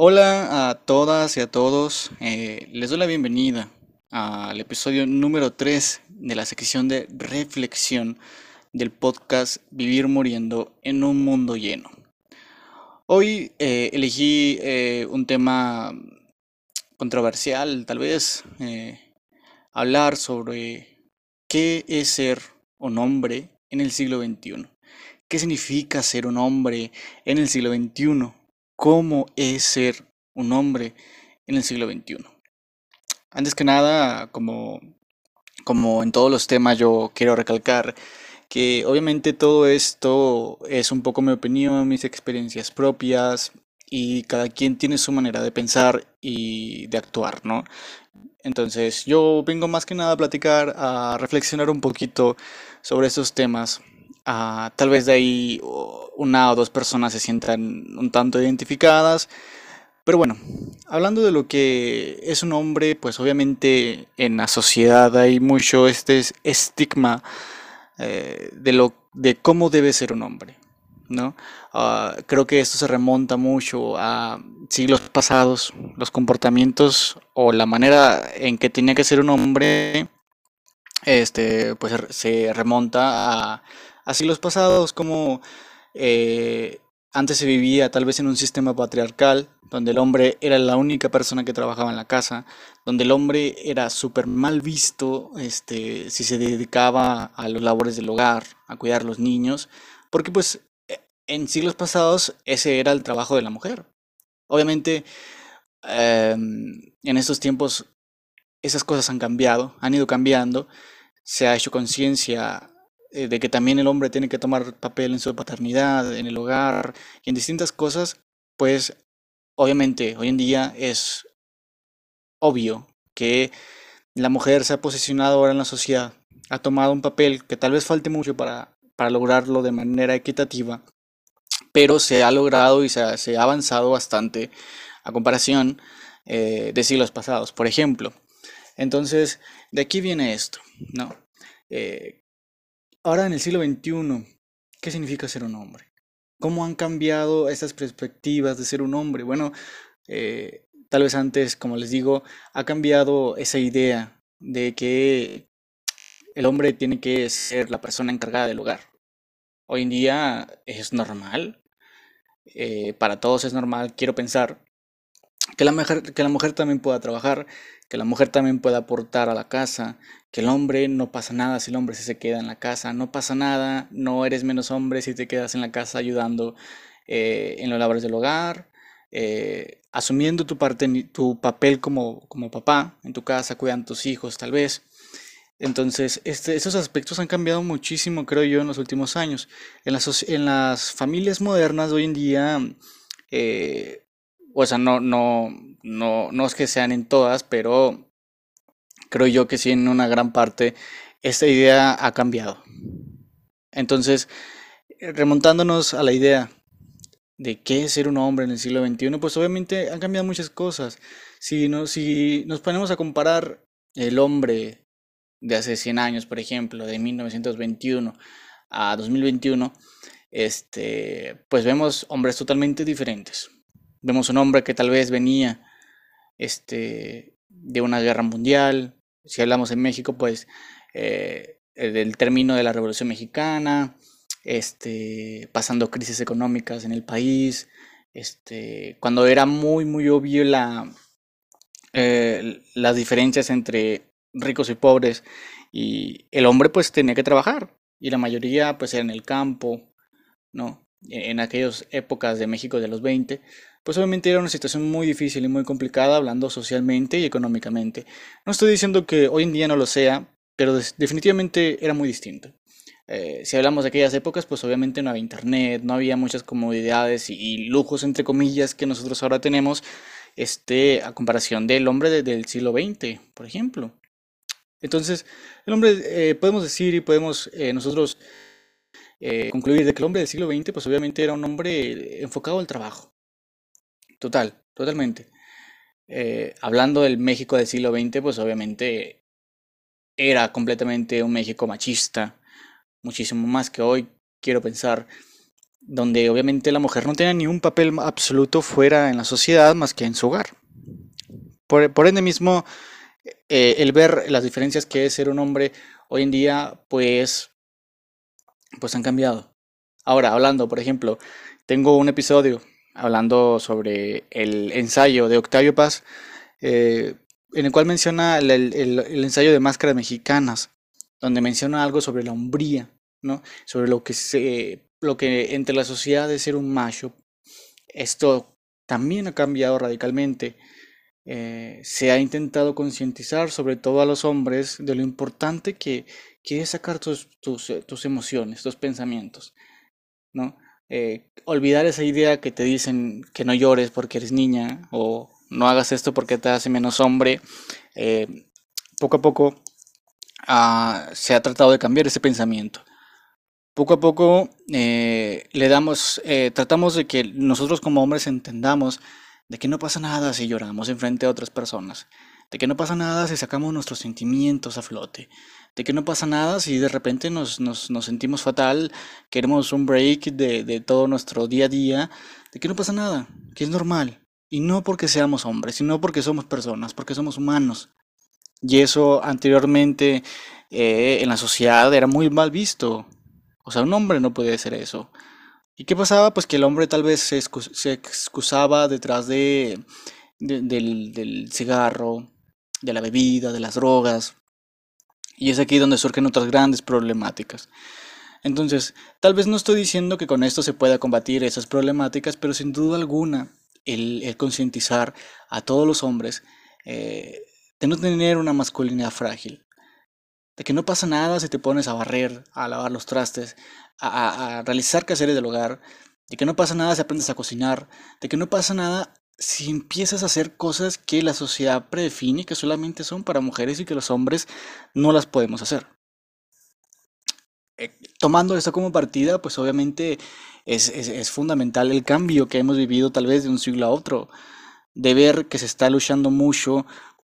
Hola a todas y a todos, eh, les doy la bienvenida al episodio número 3 de la sección de reflexión del podcast Vivir Muriendo en un Mundo Lleno. Hoy eh, elegí eh, un tema controversial, tal vez, hablar sobre qué es ser un hombre en el siglo XXI. ¿Qué significa ser un hombre en el siglo XXI? ¿Cómo es ser un hombre en el siglo XXI? Antes que nada, como, como en todos los temas, yo quiero recalcar que obviamente todo esto es un poco mi opinión, mis experiencias propias y cada quien tiene su manera de pensar y de actuar, ¿no? Entonces yo vengo más que nada a platicar, a reflexionar un poquito sobre estos temas Ah, tal vez de ahí una o dos personas se sientan un tanto identificadas. Pero bueno, hablando de lo que es un hombre, pues obviamente en la sociedad hay mucho este estigma eh, de, lo, de cómo debe ser un hombre. ¿no? Ah, creo que esto se remonta mucho a siglos pasados, los comportamientos o la manera en que tenía que ser un hombre, este, pues se remonta a Así los pasados, como eh, antes se vivía tal vez en un sistema patriarcal, donde el hombre era la única persona que trabajaba en la casa, donde el hombre era súper mal visto este, si se dedicaba a los labores del hogar, a cuidar a los niños, porque pues e, en siglos pasados ese era el trabajo de la mujer. Obviamente, em, en estos tiempos esas cosas han cambiado, han ido cambiando, se ha hecho conciencia eh, de que también el hombre tiene que tomar papel en su paternidad, en el hogar y en distintas cosas, pues obviamente hoy en día es obvio que la mujer se ha posicionado ahora en la sociedad, ha tomado un papel que tal vez falte mucho para, para lograrlo de manera equitativa, pero se ha logrado y se ha, se ha avanzado bastante a comparación eh, de siglos pasados, por ejemplo. Entonces, de aquí viene esto, ¿no? Eh, Ahora en el siglo XXI, ¿qué significa ser un hombre? ¿Cómo han cambiado estas perspectivas de ser un hombre? Bueno, eh, tal vez antes, como les digo, ha cambiado esa idea de que el hombre tiene que ser la persona encargada del hogar. Hoy en día es normal, eh, para todos es normal, quiero pensar, que la, mujer, que la mujer también pueda trabajar, que la mujer también pueda aportar a la casa, que el hombre no pasa nada si el hombre se queda en la casa, no pasa nada, no eres menos hombre si te quedas en la casa ayudando eh, en los labores del hogar, eh, asumiendo tu, parte, tu papel como, como papá en tu casa, cuidando a tus hijos tal vez. Entonces, este, esos aspectos han cambiado muchísimo, creo yo, en los últimos años. En las, en las familias modernas de hoy en día, eh, o sea, no, no, no, no es que sean en todas, pero creo yo que sí en una gran parte esta idea ha cambiado. Entonces, remontándonos a la idea de qué es ser un hombre en el siglo XXI, pues obviamente han cambiado muchas cosas. Si, si nos ponemos a comparar el hombre de hace 100 años, por ejemplo, de 1921 a 2021, este, pues vemos hombres totalmente diferentes. Vemos un hombre que tal vez venía este, de una guerra mundial. Si hablamos en México, pues eh, del término de la Revolución Mexicana, este, pasando crisis económicas en el país, este, cuando era muy, muy obvio la, eh, las diferencias entre ricos y pobres, y el hombre pues tenía que trabajar, y la mayoría pues era en el campo, ¿no? En aquellas épocas de México de los 20, pues obviamente era una situación muy difícil y muy complicada hablando socialmente y económicamente. No estoy diciendo que hoy en día no lo sea, pero definitivamente era muy distinto. Eh, si hablamos de aquellas épocas, pues obviamente no había internet, no había muchas comodidades y, lujos, entre comillas, que nosotros ahora tenemos, este, a comparación del hombre del siglo XX, por ejemplo. Entonces, el hombre, eh, podemos decir y podemos eh, nosotros concluir de que el hombre del siglo XX, pues obviamente era un hombre enfocado al trabajo. Total, totalmente. Eh, hablando del México del siglo XX, pues obviamente era completamente un México machista, muchísimo más que hoy, quiero pensar. donde obviamente la mujer no tiene ni un papel absoluto fuera en la sociedad más que en su hogar. Por, ende mismo, eh, el ver las diferencias que es ser un hombre hoy en día, pues, pues han cambiado. Ahora, hablando, por ejemplo, tengo un episodio hablando sobre el ensayo de Octavio Paz, eh, en el cual menciona el, el, ensayo de máscaras mexicanas, donde menciona algo sobre la hombría, ¿no? Sobre lo que se, lo que entre la sociedad de ser un macho. Esto también ha cambiado radicalmente. Eh, se ha intentado concientizar sobre todo a los hombres de lo importante que, que es sacar tus, tus, eh, tus, emociones, tus pensamientos, ¿no? Eh, olvidar esa idea que te dicen que no llores porque eres niña o no hagas esto porque te hace menos hombre. poco a poco ah, se ha tratado de cambiar ese pensamiento. Poco a poco le damos, tratamos de que nosotros como hombres entendamos de que no pasa nada si lloramos en frente a otras personas, de que no pasa nada si sacamos nuestros sentimientos a flote, de que no pasa nada si de repente nos, nos, nos sentimos fatal, queremos un break de, de, todo nuestro día a día, de que no pasa nada, que es normal, y no porque seamos hombres, sino porque somos personas, porque somos humanos. Y eso anteriormente eh, en la sociedad era muy mal visto. O sea, un hombre no puede hacer eso. ¿Y qué pasaba? Pues que el hombre tal vez se, excusaba detrás de, del, cigarro, de la bebida, de las drogas. Y es aquí donde surgen otras grandes problemáticas. Entonces, tal vez no estoy diciendo que con esto se pueda combatir esas problemáticas, pero sin duda alguna, el, el concientizar a todos los hombres eh, de no tener una masculinidad frágil, de que no pasa nada si te pones a barrer, a lavar los trastes, a, realizar quehaceres del hogar, de que no pasa nada si aprendes a cocinar, de que no pasa nada si empiezas a hacer cosas que la sociedad predefine que solamente son para mujeres y que los hombres no las podemos hacer. Eh, tomando esto como partida, pues obviamente es, es, fundamental el cambio que hemos vivido tal vez de un siglo a otro, de ver que se está luchando mucho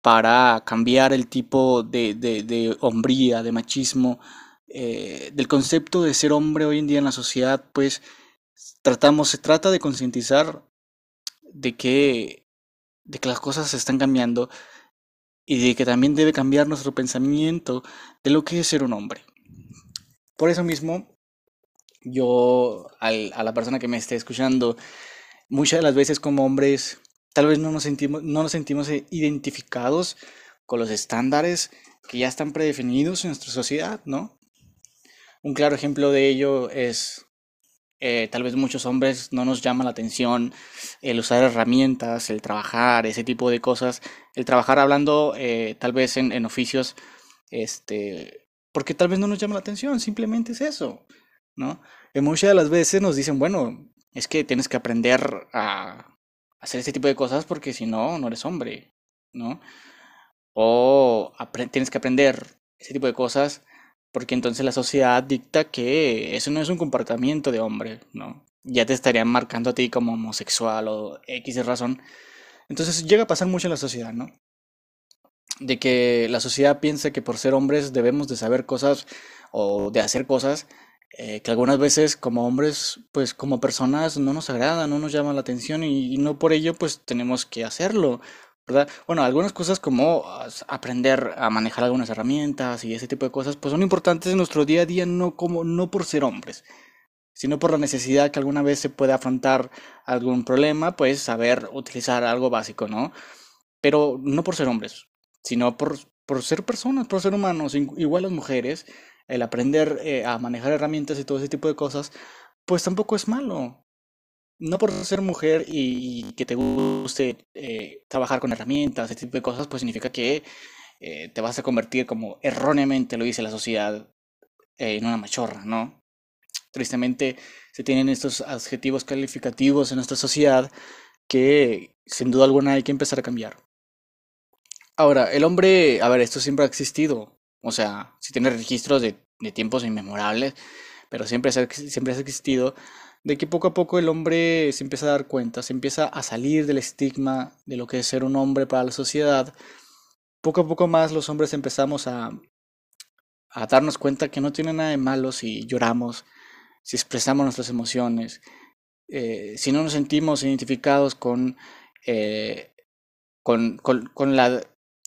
para cambiar el tipo de, de, de hombría, de machismo, eh, del concepto de ser hombre hoy en día en la sociedad, pues tratamos, se trata de concientizar de que, de que las cosas se están cambiando y de que también debe cambiar nuestro pensamiento de lo que es ser un hombre. Por eso mismo, yo al, a la persona que me esté escuchando, muchas de las veces como hombres, tal vez no nos sentimos, no nos sentimos identificados con los estándares que ya están predefinidos en nuestra sociedad, ¿no? Un claro ejemplo de ello es, eh, tal vez muchos hombres no nos llama la atención el usar herramientas, el trabajar, ese tipo de cosas, el trabajar hablando eh, tal vez en, en, oficios, este, porque tal vez no nos llama la atención, simplemente es eso, ¿no? Y muchas de las veces nos dicen, bueno, es que tienes que aprender a hacer ese tipo de cosas porque si no, no eres hombre, ¿no? O tienes que aprender ese tipo de cosas porque entonces la sociedad dicta que eso no es un comportamiento de hombre, ¿no? Ya te estarían marcando a ti como homosexual o X razón. Entonces llega a pasar mucho en la sociedad, ¿no? De que la sociedad piensa que por ser hombres debemos de saber cosas o de hacer cosas eh, que algunas veces como hombres, pues como personas no nos agrada, no nos llama la atención y, y no por ello pues tenemos que hacerlo ¿verdad? Bueno, algunas cosas como aprender a manejar algunas herramientas y ese tipo de cosas, pues son importantes en nuestro día a día, no, como, no por ser hombres, sino por la necesidad que alguna vez se pueda afrontar algún problema, pues saber utilizar algo básico, ¿no? Pero no por ser hombres, sino por, por ser personas, por ser humanos, igual las mujeres, el aprender eh, a manejar herramientas y todo ese tipo de cosas, pues tampoco es malo no por ser mujer y, que te guste eh, trabajar con herramientas, ese tipo de cosas, pues significa que eh, te vas a convertir, como erróneamente lo dice la sociedad, en una machorra, ¿no? Tristemente se tienen estos adjetivos calificativos en nuestra sociedad que sin duda alguna hay que empezar a cambiar. Ahora, el hombre, a ver, esto siempre ha existido, o sea, si tiene registros de, tiempos inmemorables, pero siempre, ha existido de que poco a poco el hombre se empieza a dar cuenta, se empieza a salir del estigma de lo que es ser un hombre para la sociedad. Poco a poco más los hombres empezamos a, darnos cuenta que no tiene nada de malo si lloramos, si expresamos nuestras emociones, eh, si no nos sentimos identificados con, eh, con, con, la,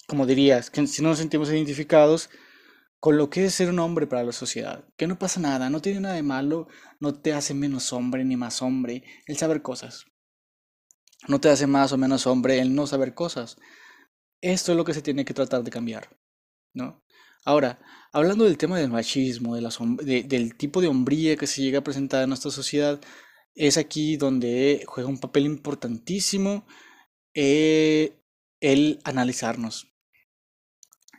como dirías, si no nos sentimos identificados con lo que es ser un hombre para la sociedad, que no pasa nada, no tiene nada de malo, no te hace menos hombre ni más hombre el saber cosas. No te hace más o menos hombre el no saber cosas. Esto es lo que se tiene que tratar de cambiar, ¿no? Ahora, hablando del tema del machismo, de del tipo de hombría que se llega a presentar en nuestra sociedad, es aquí donde juega un papel importantísimo eh, el analizarnos,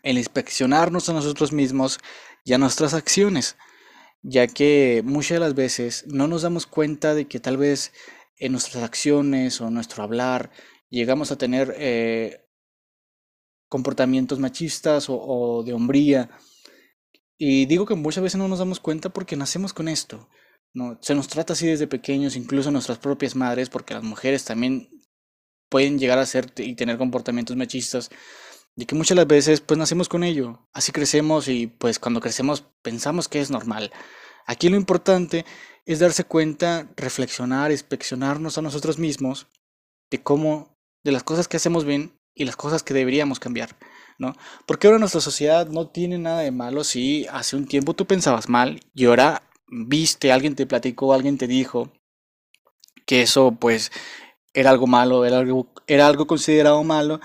el inspeccionarnos a nosotros mismos y a nuestras acciones, ya que muchas de las veces no nos damos cuenta de que tal vez en nuestras acciones o nuestro hablar llegamos a tener eh, comportamientos machistas o, de hombría. Y digo que muchas veces no nos damos cuenta porque nacemos con esto. ¿no? Se nos trata así desde pequeños, incluso nuestras propias madres, porque las mujeres también pueden llegar a ser y tener comportamientos machistas. Y que muchas de las veces pues nacemos con ello. Así crecemos y pues cuando crecemos pensamos que es normal. Aquí lo importante es darse cuenta, reflexionar, inspeccionarnos a nosotros mismos de cómo, de las cosas que hacemos bien y las cosas que deberíamos cambiar, ¿no? Porque ahora nuestra sociedad no tiene nada de malo si hace un tiempo tú pensabas mal y ahora viste, alguien te platicó, alguien te dijo que eso pues era algo malo, era algo, era algo considerado malo.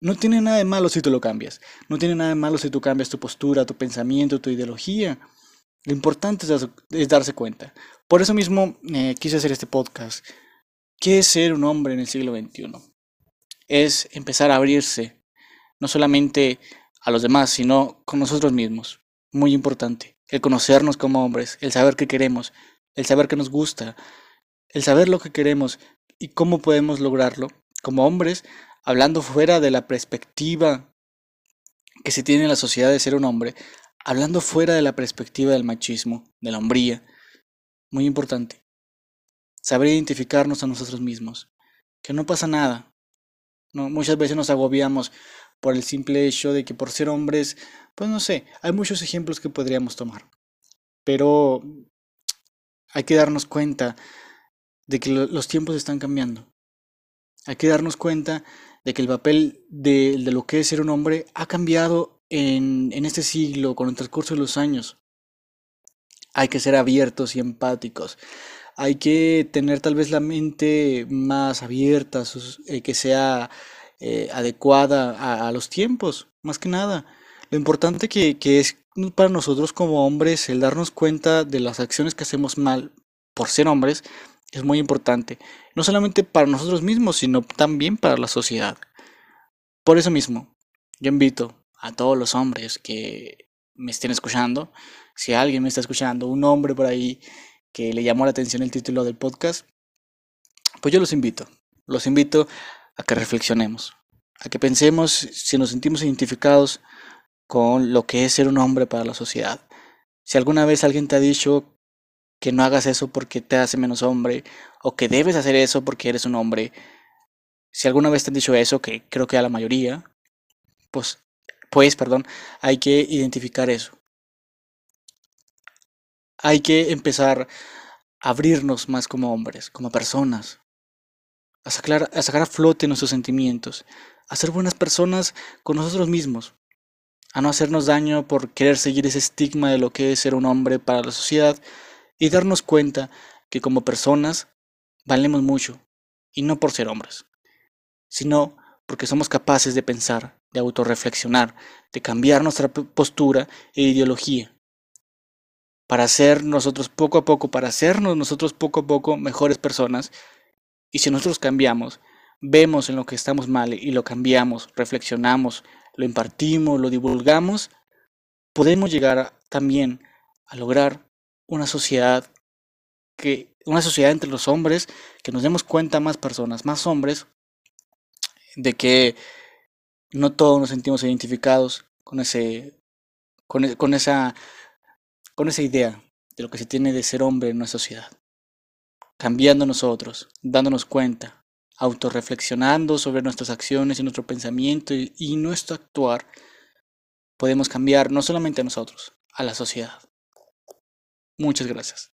No tiene nada de malo si tú lo cambias. No tiene nada de malo si tú cambias tu postura, tu pensamiento, tu ideología. Lo importante es, darse cuenta. Por eso mismo eh, quise hacer este podcast. ¿Qué es ser un hombre en el siglo XXI? es empezar a abrirse, no solamente a los demás, sino con nosotros mismos. Muy importante. El conocernos como hombres, el saber qué queremos, el saber qué nos gusta, el saber lo que queremos y cómo podemos lograrlo como hombres, hablando fuera de la perspectiva que se tiene en la sociedad de ser un hombre, hablando fuera de la perspectiva del machismo, de la hombría. Muy importante. Saber identificarnos a nosotros mismos. Que no pasa nada, Muchas veces nos agobiamos por el simple hecho de que por ser hombres, pues no sé, hay muchos ejemplos que podríamos tomar. Pero hay que darnos cuenta de que los tiempos están cambiando. Hay que darnos cuenta de que el papel de, lo que es ser un hombre ha cambiado en, en este siglo, con el transcurso de los años. Hay que ser abiertos y empáticos hay que tener tal vez la mente más abierta, eh, que sea eh, adecuada a, los tiempos, más que nada. Lo importante que, que es para nosotros como hombres el darnos cuenta de las acciones que hacemos mal por ser hombres es muy importante. No solamente para nosotros mismos, sino también para la sociedad. Por eso mismo, yo invito a todos los hombres que me estén escuchando, si alguien me está escuchando, un hombre por ahí que le llamó la atención el título del podcast, pues yo los invito, los invito a que reflexionemos, a que pensemos si nos sentimos identificados con lo que es ser un hombre para la sociedad. Si alguna vez alguien te ha dicho que no hagas eso porque te hace menos hombre, o que debes hacer eso porque eres un hombre, si alguna vez te han dicho eso, que creo que a la mayoría, pues, pues, perdón, hay que identificar eso. Hay que empezar a abrirnos más como hombres, como personas, a sacar a, sacar a flote nuestros sentimientos, a ser buenas personas con nosotros mismos, a no hacernos daño por querer seguir ese estigma de lo que es ser un hombre para la sociedad y darnos cuenta que como personas valemos mucho, y no por ser hombres, sino porque somos capaces de pensar, de autorreflexionar, de cambiar nuestra postura e ideología para ser nosotros poco a poco, para hacernos nosotros poco a poco mejores personas. Y si nosotros cambiamos, vemos en lo que estamos mal y lo cambiamos, reflexionamos, lo impartimos, lo divulgamos, podemos llegar también a lograr una sociedad que una sociedad entre los hombres que nos demos cuenta más personas, más hombres de que no todos nos sentimos identificados con ese con, e, con esa con esa idea de lo que se tiene de ser hombre en una sociedad. Cambiando nosotros, dándonos cuenta, autorreflexionando sobre nuestras acciones y nuestro pensamiento y, y nuestro actuar, podemos cambiar no solamente a nosotros, a la sociedad. Muchas gracias.